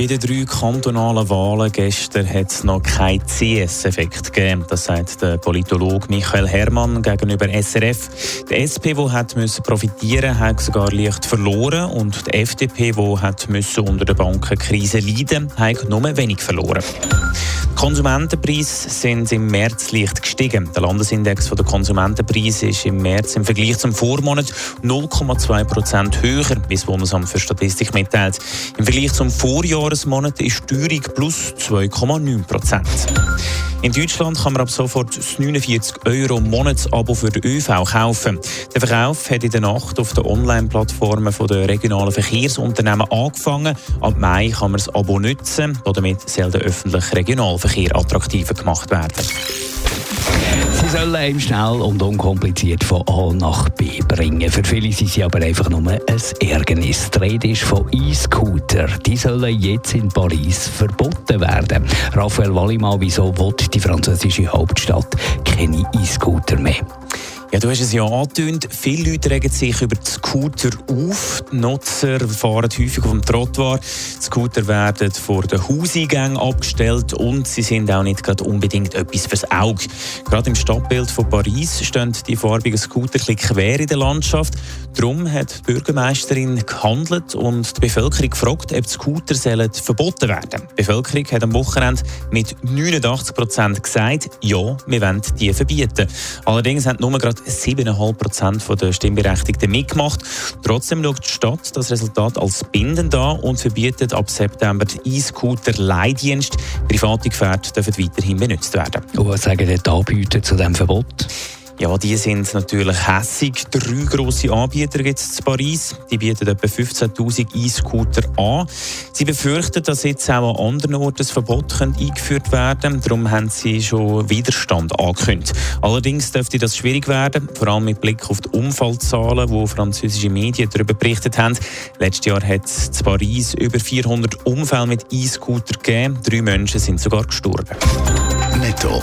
Bei den drei kantonalen Wahlen gestern hat es noch keinen CS-Effekt gegeben. Das sagt der Politologe Michael Herrmann gegenüber SRF. Die SP, die hat müssen profitieren hat sogar leicht verloren. Und die FDP, die hat unter der Bankenkrise leiden hat nur wenig verloren. Konsumentenpreise sind im März leicht gestiegen. Der Landesindex der Konsumentenpreise ist im März im Vergleich zum Vormonat 0,2 Prozent höher, wie das Bundesamt für Statistik mitteilt. Im Vergleich zum Vorjahr Jahresmonat ist die Steuerung plus 2,9 Prozent. In Deutschland kann man ab sofort das 49 Euro Monatsabo für den ÖV kaufen. Der Verkauf hat in der Nacht auf den Online-Plattformen der regionalen Verkehrsunternehmen angefangen. Ab Mai kann man das Abo nutzen, damit soll der öffentliche Regionalverkehr attraktiver gemacht werden. Sie sollen einem schnell und unkompliziert von A nach B bringen. Für viele sind sie aber einfach nur ein Ärgernis. Die Rede ist von E-Scooter. Die sollen jetzt in Paris verboten werden. Raphael Wallimann, wieso will die französische Hauptstadt keine E-Scooter mehr? Ja, du hast es ja angetönt. Viele Leute regen sich über die Scooter auf. Die Nutzer fahren häufig dem Trottoir. Die Scooter werden vor den Hauseingängen abgestellt und sie sind auch nicht gerade unbedingt etwas fürs Auge. Gerade im Stadtbild von Paris stehen die farbigen Scooter quer in der Landschaft. Darum hat die Bürgermeisterin gehandelt und die Bevölkerung gefragt, ob die Scooter sollen verboten werden Die Bevölkerung hat am Wochenende mit 89 Prozent gesagt, ja, wir wollen die verbieten. Allerdings haben nur gerade 7,5 Prozent der Stimmberechtigten mitgemacht. Trotzdem schaut die Stadt das Resultat als bindend an und verbietet ab September die E-Scooter-Leihdienst. Private Gefährte dürfen weiterhin benutzt werden. Und was sagen die Anbieter zu diesem Verbot? Ja, die sind natürlich hässig. Drei grosse Anbieter gibt es in Paris. Die bieten etwa 15.000 E-Scooter an. Sie befürchten, dass jetzt auch an anderen Orten das Verbot eingeführt werden könnte. Darum haben sie schon Widerstand angekündigt. Allerdings dürfte das schwierig werden, vor allem mit Blick auf die Unfallzahlen, die französische Medien darüber berichtet haben. Letztes Jahr hat es in Paris über 400 Unfälle mit E-Scooter gegeben. Drei Menschen sind sogar gestorben. Netto,